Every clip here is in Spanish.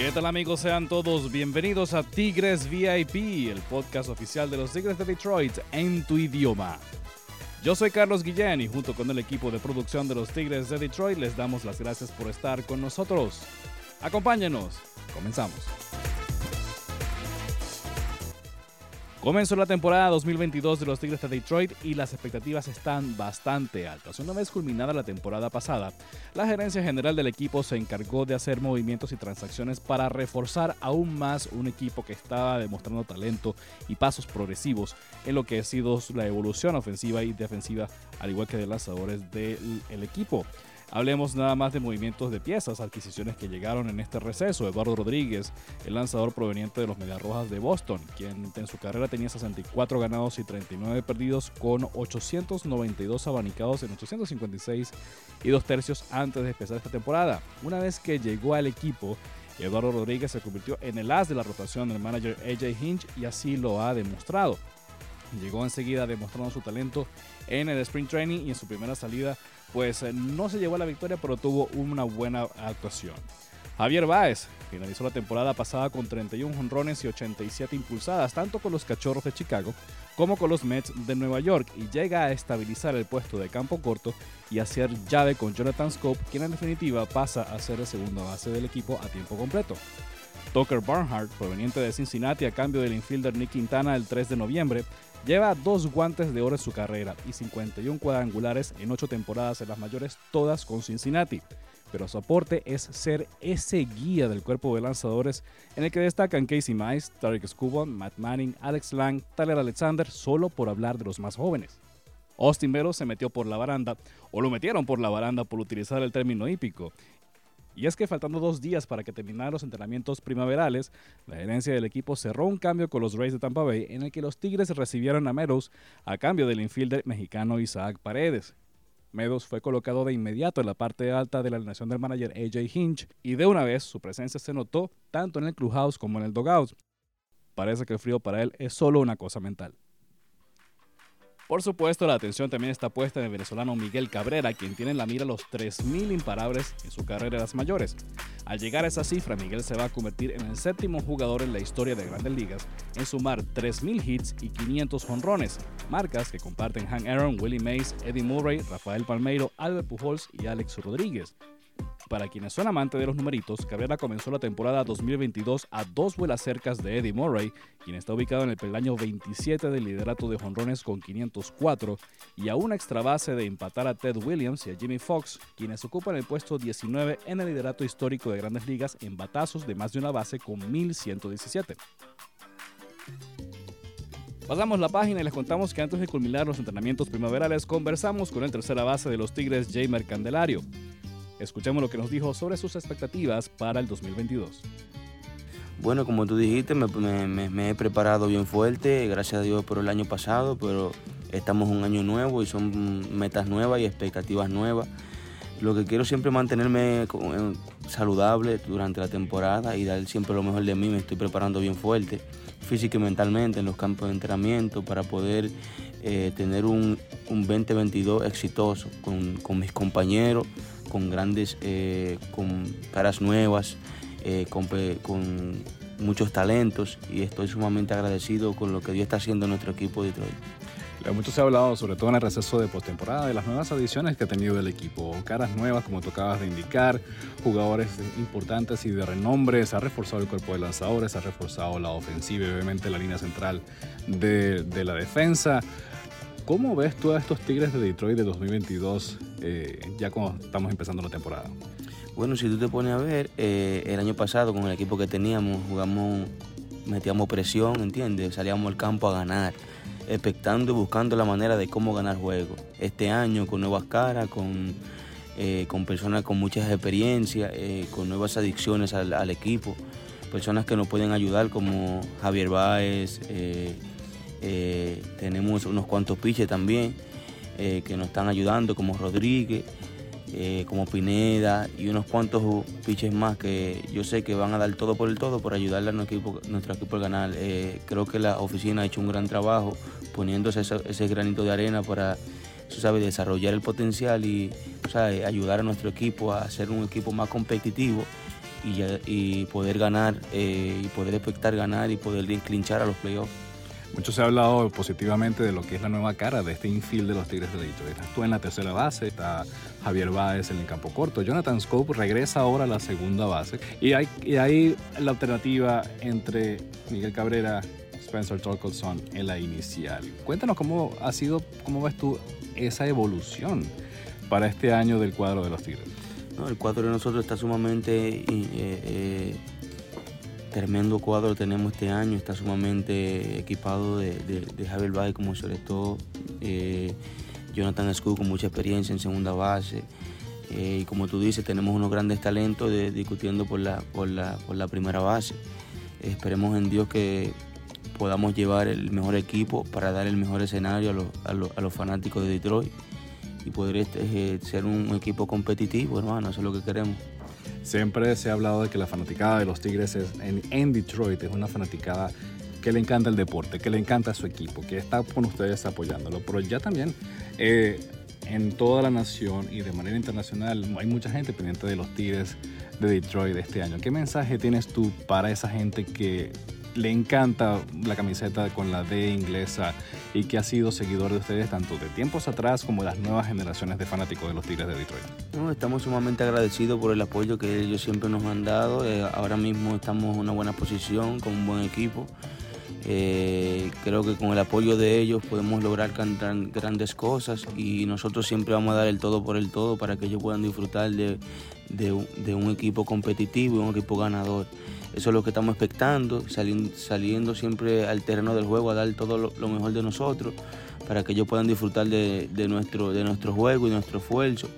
¿Qué tal amigos? Sean todos bienvenidos a Tigres VIP, el podcast oficial de los Tigres de Detroit en tu idioma. Yo soy Carlos Guillén y junto con el equipo de producción de los Tigres de Detroit les damos las gracias por estar con nosotros. Acompáñenos, comenzamos. Comenzó la temporada 2022 de los Tigres de Detroit y las expectativas están bastante altas. Una vez culminada la temporada pasada, la gerencia general del equipo se encargó de hacer movimientos y transacciones para reforzar aún más un equipo que estaba demostrando talento y pasos progresivos en lo que ha sido la evolución ofensiva y defensiva, al igual que de lanzadores del equipo. Hablemos nada más de movimientos de piezas, adquisiciones que llegaron en este receso. Eduardo Rodríguez, el lanzador proveniente de los Medias Rojas de Boston, quien en su carrera tenía 64 ganados y 39 perdidos con 892 abanicados en 856 y dos tercios antes de empezar esta temporada. Una vez que llegó al equipo, Eduardo Rodríguez se convirtió en el as de la rotación del manager AJ Hinch y así lo ha demostrado. Llegó enseguida demostrando su talento en el sprint training y en su primera salida pues eh, no se llevó a la victoria, pero tuvo una buena actuación. Javier Báez finalizó la temporada pasada con 31 honrones y 87 impulsadas, tanto con los Cachorros de Chicago como con los Mets de Nueva York, y llega a estabilizar el puesto de campo corto y hacer llave con Jonathan Scope, quien en definitiva pasa a ser el segundo base del equipo a tiempo completo. Tucker Barnhart, proveniente de Cincinnati a cambio del infielder Nick Quintana el 3 de noviembre, Lleva dos guantes de oro en su carrera y 51 cuadrangulares en ocho temporadas en las mayores, todas con Cincinnati. Pero su aporte es ser ese guía del cuerpo de lanzadores en el que destacan Casey Mize, Tarek Skubon, Matt Manning, Alex Lang, Tyler Alexander, solo por hablar de los más jóvenes. Austin Vero se metió por la baranda, o lo metieron por la baranda por utilizar el término hípico, y es que faltando dos días para que terminaran los entrenamientos primaverales, la gerencia del equipo cerró un cambio con los Rays de Tampa Bay en el que los Tigres recibieron a Meadows a cambio del infielder mexicano Isaac Paredes. Meadows fue colocado de inmediato en la parte alta de la alineación del manager AJ Hinch y de una vez su presencia se notó tanto en el clubhouse como en el dugout. Parece que el frío para él es solo una cosa mental. Por supuesto, la atención también está puesta en el venezolano Miguel Cabrera, quien tiene en la mira los 3.000 imparables en su carrera de las mayores. Al llegar a esa cifra, Miguel se va a convertir en el séptimo jugador en la historia de grandes ligas en sumar 3.000 hits y 500 honrones, marcas que comparten Hank Aaron, Willie Mays, Eddie Murray, Rafael Palmeiro, Albert Pujols y Alex Rodríguez. Para quienes son amantes de los numeritos, Cabrera comenzó la temporada 2022 a dos vuelas cercas de Eddie Murray, quien está ubicado en el peldaño 27 del liderato de jonrones con 504, y a una extra base de empatar a Ted Williams y a Jimmy Fox, quienes ocupan el puesto 19 en el liderato histórico de grandes ligas en batazos de más de una base con 1117. Pasamos la página y les contamos que antes de culminar los entrenamientos primaverales conversamos con el tercera base de los Tigres, Jamer Candelario. Escuchemos lo que nos dijo sobre sus expectativas para el 2022. Bueno, como tú dijiste, me, he preparado bien fuerte, gracias a Dios por el año pasado, pero estamos un año nuevo y son metas nuevas y expectativas nuevas. Lo que quiero siempre es mantenerme eh, saludable durante la temporada y dar siempre lo mejor de mí. Me estoy preparando bien fuerte, física y mentalmente en los campos de entrenamiento para poder eh, tener un, 2022 exitoso con mis compañeros, con grandes, eh, con caras nuevas, eh, con, muchos talentos y estoy sumamente agradecido con lo que Dios está haciendo en nuestro equipo de Detroit. Mucho se ha hablado, sobre todo en el receso de postemporada, de las nuevas adiciones que ha tenido el equipo. Caras nuevas, como tú acabas de indicar, jugadores importantes y de renombre. Se ha reforzado el cuerpo de lanzadores, se ha reforzado la ofensiva y obviamente la línea central de, de la defensa. ¿Cómo ves tú a estos Tigres de Detroit de 2022 eh, ya cuando estamos empezando la temporada? Bueno, si tú te pones a ver, eh, el año pasado con el equipo que teníamos jugamos, metíamos presión, ¿entiendes? Salíamos al campo a ganar, expectando y buscando la manera de cómo ganar juegos. Este año con nuevas caras, con, eh, con personas con muchas experiencias, con nuevas adicciones al, al, equipo, personas que nos pueden ayudar como Javier Báez, eh, tenemos unos cuantos piches también eh, que nos están ayudando, como Rodríguez, eh, como Pineda y unos cuantos piches más que yo sé que van a dar todo por el todo por ayudarle a nuestro equipo, nuestro equipo a ganar. creo que la oficina ha hecho un gran trabajo poniéndose ese, granito de arena para sabe, desarrollar el potencial y ayudar a nuestro equipo a ser un equipo más competitivo y, poder ganar y poder expectar ganar y poder clinchar a los playoffs. Mucho se ha hablado positivamente de lo que es la nueva cara de este infield de los Tigres de Detroit. Estás tú en la tercera base, está Javier Báez en el campo corto. Jonathan Scope regresa ahora a la segunda base. Y hay, y hay la alternativa entre Miguel Cabrera, Spencer Torkelson en la inicial. Cuéntanos cómo ha sido, cómo ves tú esa evolución para este año del cuadro de los Tigres. No, el cuadro de nosotros está sumamente eh, eh, tremendo cuadro tenemos este año, está sumamente equipado de, Javier Valle como sobre todo, eh, Jonathan Scoop con mucha experiencia en segunda base. Eh, y como tú dices, tenemos unos grandes talentos discutiendo por la, por, la, primera base. esperemos en Dios que podamos llevar el mejor equipo para dar el mejor escenario a los, fanáticos de Detroit y poder este, eh, ser un equipo competitivo, hermano, eso es lo que queremos. Siempre se ha hablado de que la fanaticada de los Tigres en, Detroit es una fanaticada que le encanta el deporte, que le encanta su equipo, que está con ustedes apoyándolo. Pero ya también eh, en toda la nación y de manera internacional hay mucha gente pendiente de los Tigres de Detroit este año. ¿Qué mensaje tienes tú para esa gente que le encanta la camiseta con la D inglesa y que ha sido seguidor de ustedes tanto de tiempos atrás como de las nuevas generaciones de fanáticos de los Tigres de Detroit. estamos sumamente agradecidos por el apoyo que ellos siempre nos han dado. Eh, ahora mismo estamos en una buena posición, con un buen equipo. Eh, creo que con el apoyo de ellos podemos lograr grandes cosas y nosotros siempre vamos a dar el todo por el todo para que ellos puedan disfrutar de, de un equipo competitivo y un equipo ganador. Eso es lo que estamos expectando, saliendo, saliendo siempre al terreno del juego a dar todo lo, mejor de nosotros para que ellos puedan disfrutar de, nuestro, de nuestro juego y nuestro esfuerzo.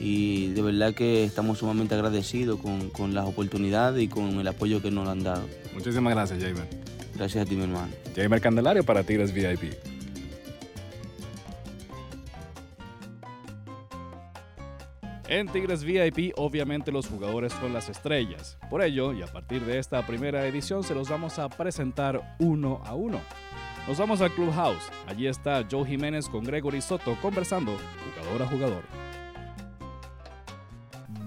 Y de verdad que estamos sumamente agradecidos con, con las oportunidades y con el apoyo que nos han dado. Muchísimas gracias, Jamer. Gracias a ti, mi hermano. Jamer Candelario para Tigres VIP. En Tigres VIP, obviamente los jugadores son las estrellas. Por ello, y a partir de esta primera edición, se los vamos a presentar uno a uno. Nos vamos al Clubhouse. Allí está Joe Jiménez con Gregory Soto conversando jugador a jugador.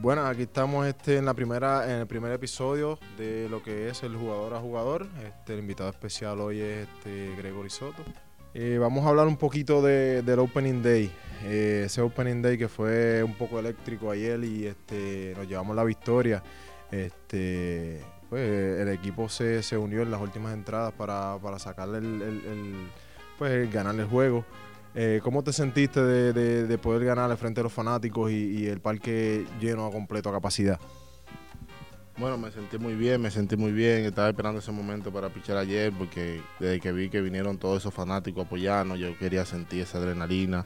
Bueno, aquí estamos este, en, la primera, en el primer episodio de lo que es el jugador a jugador. Este, el invitado especial hoy es este, Gregory Soto. Eh, vamos a hablar un poquito del Opening Day. Eh, ese Opening Day que fue un poco eléctrico ayer y este, nos llevamos la victoria. Este, pues, el equipo se, unió en las últimas entradas para, sacarle el, pues, ganar el juego. Eh, ¿Cómo te sentiste de, poder ganar frente a los fanáticos y, y el parque lleno a completo a capacidad? Bueno, me sentí muy bien, me sentí muy bien. Estaba esperando ese momento para pichar ayer porque desde que vi que vinieron todos esos fanáticos apoyarnos, yo quería sentir esa adrenalina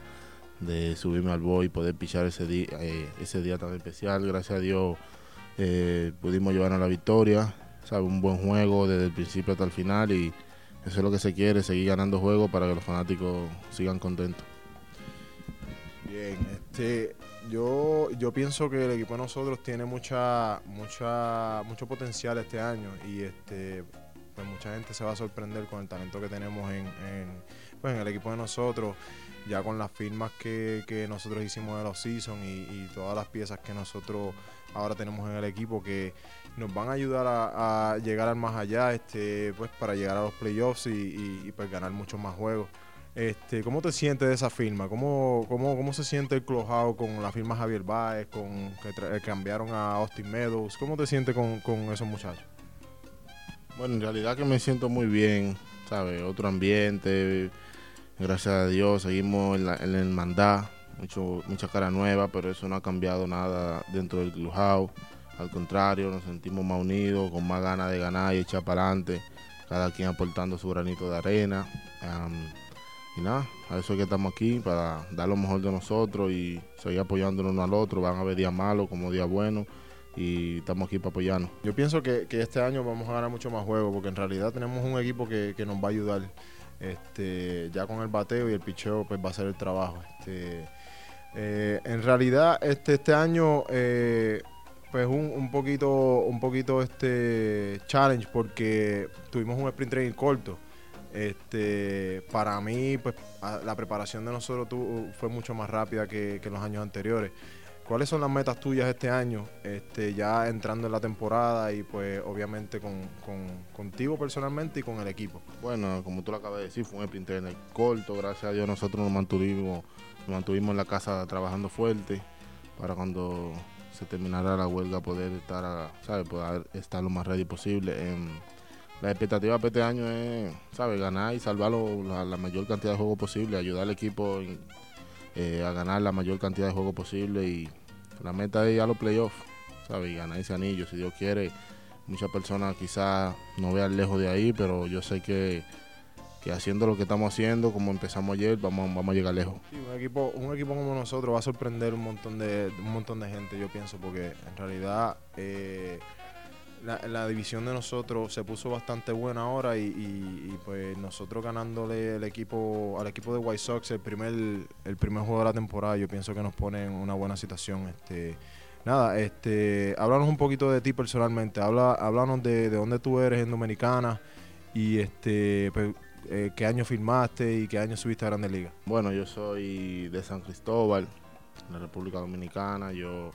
de subirme al boy y poder pichar ese día, eh, ese día tan especial. Gracias a Dios eh, pudimos llevarnos la victoria. Sabe, un buen juego desde el principio hasta el final y eso es lo que se quiere, seguir ganando juegos para que los fanáticos sigan contentos. Bien, este, yo, yo pienso que el equipo de nosotros tiene mucha, mucha, mucho potencial este año y este, pues mucha gente se va a sorprender con el talento que tenemos en, pues en el equipo de nosotros, ya con las firmas que, nosotros hicimos de los season y, todas las piezas que nosotros ahora tenemos en el equipo que nos van a ayudar a, llegar al más allá, este, pues para llegar a los playoffs y, y pues ganar muchos más juegos. Este, ¿Cómo te sientes de esa firma? ¿Cómo, cómo, cómo se siente el Clojado con la firma Javier Baez, con que eh, cambiaron a Austin Meadows? ¿Cómo te sientes con, esos muchachos? Bueno, en realidad que me siento muy bien, ¿sabes? Otro ambiente, gracias a Dios, seguimos en, el hermandad, mucho, mucha cara nueva, pero eso no ha cambiado nada dentro del Clubhouse. Al contrario, nos sentimos más unidos, con más ganas de ganar y echar para adelante, cada quien aportando su granito de arena. Nada, a eso es que estamos aquí, para dar lo mejor de nosotros y seguir apoyándonos uno al otro. Van a haber días malos como días buenos y estamos aquí para apoyarnos. Yo pienso que, este año vamos a ganar mucho más juegos porque en realidad tenemos un equipo que, nos va a ayudar. Este, ya con el bateo y el picheo pues va a ser el trabajo. Este, eh, en realidad este, este año eh, pues un, un, poquito un poquito este challenge porque tuvimos un sprint training corto este, para mí, pues la preparación de nosotros fue mucho más rápida que, en los años anteriores. ¿cuáles son las metas tuyas este año? Este, ya entrando en la temporada y pues obviamente con, contigo personalmente y con el equipo. Bueno, como tú lo acabas de decir, fue un sprint corto, gracias a Dios nosotros nos mantuvimos, nos mantuvimos en la casa trabajando fuerte para cuando se terminara la huelga poder estar, ¿sabes? Estar lo más ready posible. La expectativa para este año es, ¿sabes? Ganar y salvar la, mayor cantidad de juegos posible, ayudar al equipo eh, a ganar la mayor cantidad de juegos posible y la meta es ir a los playoffs, ¿sabes? Y ganar ese anillo, si Dios quiere. Muchas personas quizás no vean lejos de ahí, pero yo sé que que haciendo lo que estamos haciendo, como empezamos ayer, vamos, vamos a llegar lejos. un equipo, un equipo como nosotros va a sorprender un montón de, un montón de gente, yo pienso, porque en realidad eh, la, división de nosotros se puso bastante buena ahora y, pues nosotros ganándole el equipo al equipo de White Sox el primer el primer juego de la temporada, yo pienso que nos pone en una buena situación. Este, nada, este, háblanos un poquito de ti personalmente, habla, háblanos de, de dónde tú eres en Dominicana y este pues, eh, ¿qué año firmaste y qué año subiste a Grandes Ligas? Bueno, yo soy de San Cristóbal, en la República Dominicana. Yo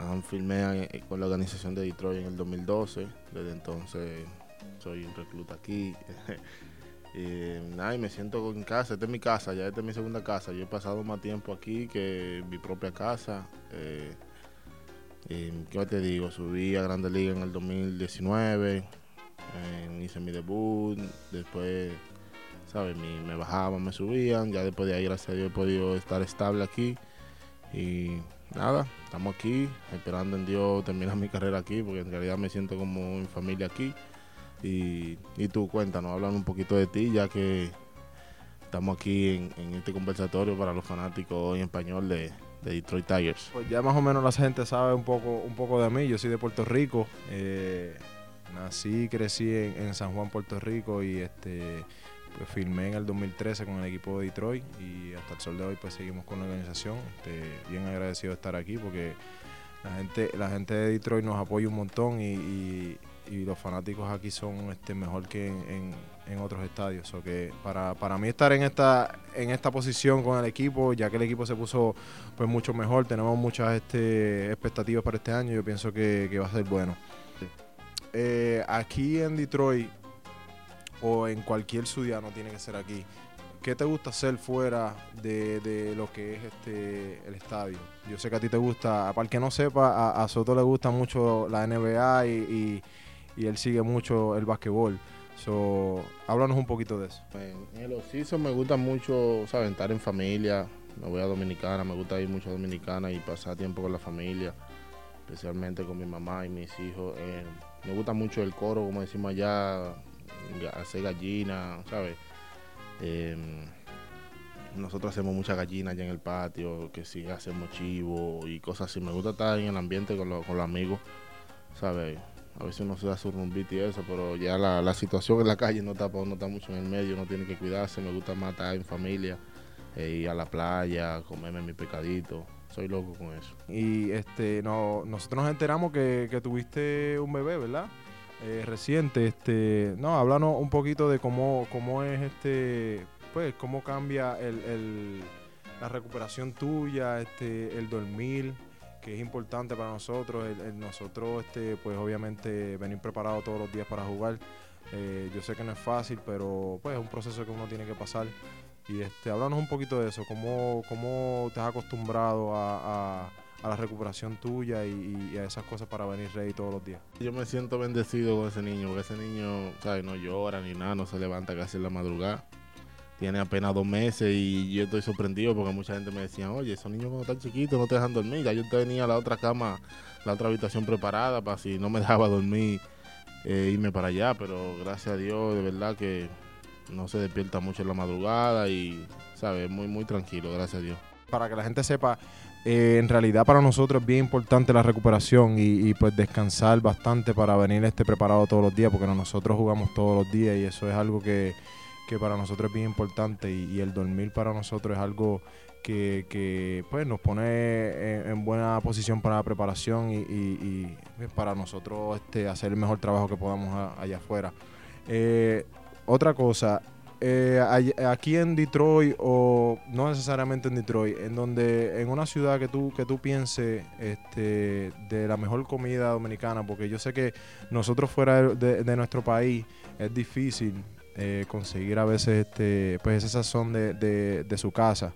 um, eh, con la organización de Detroit en el 2012. Desde entonces soy un recluta aquí. y, nada, me siento en casa. Esta es mi casa, ya esta es mi segunda casa. Yo he pasado más tiempo aquí que mi propia casa. Eh, ¿Qué te digo? Subí a Grandes Ligas en el 2019 hice mi debut, después, ¿sabes? me bajaban, me subían, ya después de ahí, gracias a Dios, he podido estar estable aquí. Y nada, estamos aquí, esperando en Dios terminar mi carrera aquí, porque en realidad me siento como en familia aquí. Y, y tú cuéntanos, hablan un poquito de ti, ya que estamos aquí en, este conversatorio para los fanáticos en español de, Detroit Tigers. Pues ya más o menos la gente sabe un poco, un poco de mí. Yo soy de Puerto Rico. Eh, Nací crecí en, San Juan, Puerto Rico y este pues firmé en el 2013 con el equipo de Detroit y hasta el sol de hoy pues seguimos con la organización. Este, bien agradecido de estar aquí porque la gente, la gente de Detroit nos apoya un montón y, los fanáticos aquí son este, mejor que en, otros estadios. O que para, para mí estar en esta, en esta posición con el equipo, ya que el equipo se puso pues mucho mejor, tenemos muchas este, expectativas para este año, yo pienso que va a ser bueno. Eh, aquí en Detroit o en cualquier ciudad, no tiene que ser aquí, ¿qué te gusta hacer fuera de, lo que es este el estadio? Yo sé que a ti te gusta, para el que no sepa, a, Soto le gusta mucho la NBA y, él sigue mucho el básquetbol. So, háblanos un poquito de eso. En el oficio me gusta mucho, ¿sabes? Estar en familia. Me voy a Dominicana, me gusta ir mucho a Dominicana y pasar tiempo con la familia, especialmente con mi mamá y mis hijos. Eh, me gusta mucho el coro, como decimos allá, hacer gallina, ¿sabes? Em, nosotros hacemos mucha gallina allá en el patio, que sí hacemos chivo y cosas así. Me gusta estar en el ambiente con, los amigos, ¿sabes? A veces uno se da su rumbito y eso, pero ya la, situación en la calle no está, no está mucho en el medio, uno tiene que cuidarse. Me gusta más estar en familia, eh, ir a la playa, comerme mi pecadito soy loco con eso. Y este, no, nosotros nos enteramos que, tuviste un bebé, ¿verdad? Eh, reciente, este, no, háblanos un poquito de cómo, cómo es este, pues, cómo cambia el, la recuperación tuya, este, el dormir, que es importante para nosotros, el, nosotros, este, pues, obviamente, venir preparado todos los días para jugar. Eh, yo sé que no es fácil, pero pues es un proceso que uno tiene que pasar. Y este, háblanos un poquito de eso, cómo, cómo te has acostumbrado a, la recuperación tuya y, a esas cosas para venir rey todos los días. Yo me siento bendecido con ese niño, porque ese niño ¿sabes? no llora ni nada, no se levanta casi en la madrugada. Tiene apenas dos meses y yo estoy sorprendido porque mucha gente me decía, oye, esos niños cuando están chiquitos no te dejan dormir. Ya yo tenía la otra cama, la otra habitación preparada para si no me dejaba dormir, eh, irme para allá, pero gracias a Dios, de verdad que no se despierta mucho en la madrugada y, ¿sabes? Muy, muy tranquilo, gracias a Dios. Para que la gente sepa, eh, en realidad para nosotros es bien importante la recuperación y, pues descansar bastante para venir este preparado todos los días, porque nosotros jugamos todos los días y eso es algo que, para nosotros es bien importante y, el dormir para nosotros es algo que, pues nos pone en, buena posición para la preparación y, pues, para nosotros este, hacer el mejor trabajo que podamos allá afuera. Eh, otra cosa, eh, aquí en Detroit o no necesariamente en Detroit, en donde en una ciudad que tú que tú pienses este, de la mejor comida dominicana, porque yo sé que nosotros fuera de, nuestro país es difícil eh, conseguir a veces este, pues ese sazón de, de- su casa.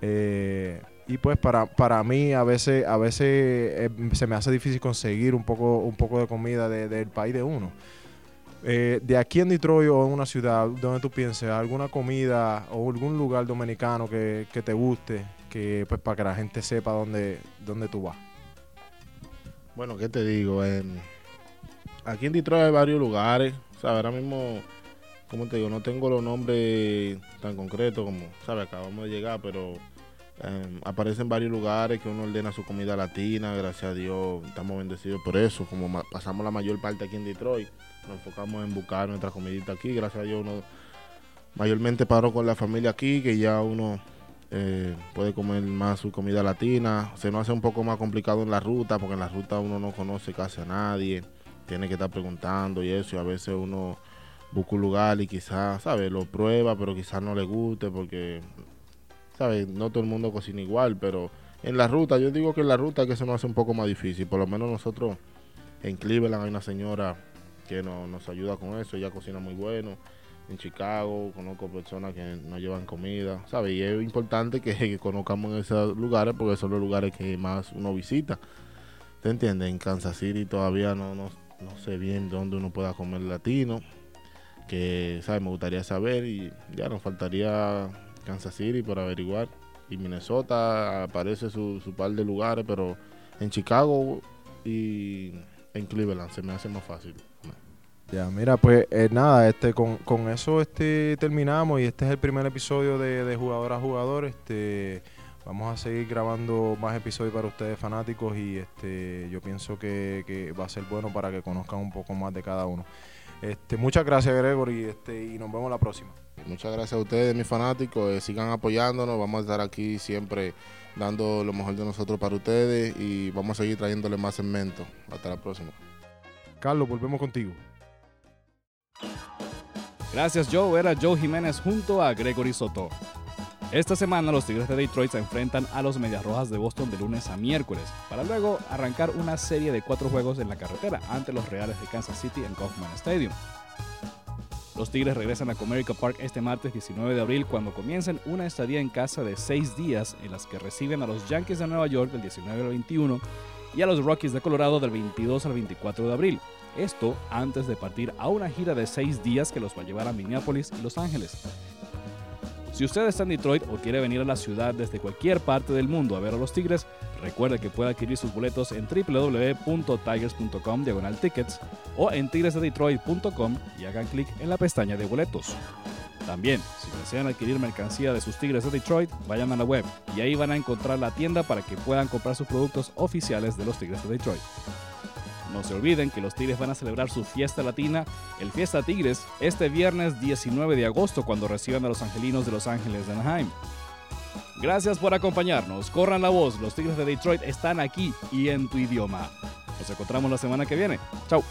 Eh, y pues para, para mí a veces a veces eh, se me hace difícil conseguir un poco un poco de comida de- del país de uno. Eh, de aquí en Detroit o en una ciudad donde tú pienses alguna comida o algún lugar dominicano que, te guste, que pues para que la gente sepa dónde, dónde tú vas. Bueno, ¿qué te digo? Aquí en Detroit hay varios lugares. ¿sabes? Ahora mismo, como te digo, no tengo los nombres tan concretos como, ¿sabes? Acabamos de llegar, pero eh, aparecen varios lugares que uno ordena su comida latina. Gracias a Dios, estamos bendecidos por eso. Como pasamos la mayor parte aquí en Detroit, nos enfocamos en buscar nuestra comidita aquí. Gracias a Dios, uno mayormente paró con la familia aquí, que ya uno eh, puede comer más su comida latina. Se nos hace un poco más complicado en la ruta, porque en la ruta uno no conoce casi a nadie, tiene que estar preguntando y eso, y a veces uno busca un lugar y quizás, ¿sabes? Lo prueba, pero quizás no le guste, porque, ¿sabes? No todo el mundo cocina igual, pero en la ruta, yo digo que en la ruta que se nos hace un poco más difícil, por lo menos nosotros en Cleveland hay una señora que no- nos ayuda con eso, ella cocina muy bueno en Chicago, conozco personas que nos llevan comida, ¿sabes? Y es importante que, que conozcamos esos lugares porque son los lugares que más uno visita. ¿Te entiendes? En Kansas City todavía no, no, no sé bien dónde uno pueda comer latino, que, ¿sabes? Me gustaría saber y ya nos faltaría Kansas City por averiguar. Y Minnesota aparece su, su par de lugares, pero en Chicago y en Cleveland se me hace más fácil. Ya, mira, pues eh, nada, este, con, con eso este, terminamos y este es el primer episodio de, de Jugador a Jugador. Este, vamos a seguir grabando más episodios para ustedes fanáticos y este, yo pienso que, que va a ser bueno para que conozcan un poco más de cada uno. Este, muchas gracias Gregory este, y nos vemos la próxima. Muchas gracias a ustedes, mis fanáticos. eh, sigan apoyándonos. Vamos a estar aquí siempre dando lo mejor de nosotros para ustedes y vamos a seguir trayéndole más segmentos. Hasta la próxima. Carlos, volvemos contigo. Gracias Joe, era Joe Jiménez junto a Gregory Soto. Esta semana los Tigres de Detroit se enfrentan a los Medias Rojas de Boston de lunes a miércoles, para luego arrancar una serie de cuatro juegos en la carretera ante los Reales de Kansas City en Kaufman Stadium. Los Tigres regresan a Comerica Park este martes 19 de abril cuando comiencen una estadía en casa de seis días en las que reciben a los Yankees de Nueva York del 19 al 21 y a los Rockies de Colorado del 22 al 24 de abril. Esto antes de partir a una gira de seis días que los va a llevar a Minneapolis y Los Ángeles. Si usted está en Detroit o quiere venir a la ciudad desde cualquier parte del mundo a ver a los Tigres, recuerde que puede adquirir sus boletos en www.tigers.com diagonal tickets o en tigresdedetroit.com y hagan clic en la pestaña de boletos. También, si desean adquirir mercancía de sus Tigres de Detroit, vayan a la web y ahí van a encontrar la tienda para que puedan comprar sus productos oficiales de los Tigres de Detroit. No se olviden que los Tigres van a celebrar su fiesta latina, el Fiesta Tigres, este viernes 19 de agosto cuando reciban a los angelinos de Los Ángeles de Anaheim. Gracias por acompañarnos, corran la voz, los Tigres de Detroit están aquí y en tu idioma. Nos encontramos la semana que viene. Chao.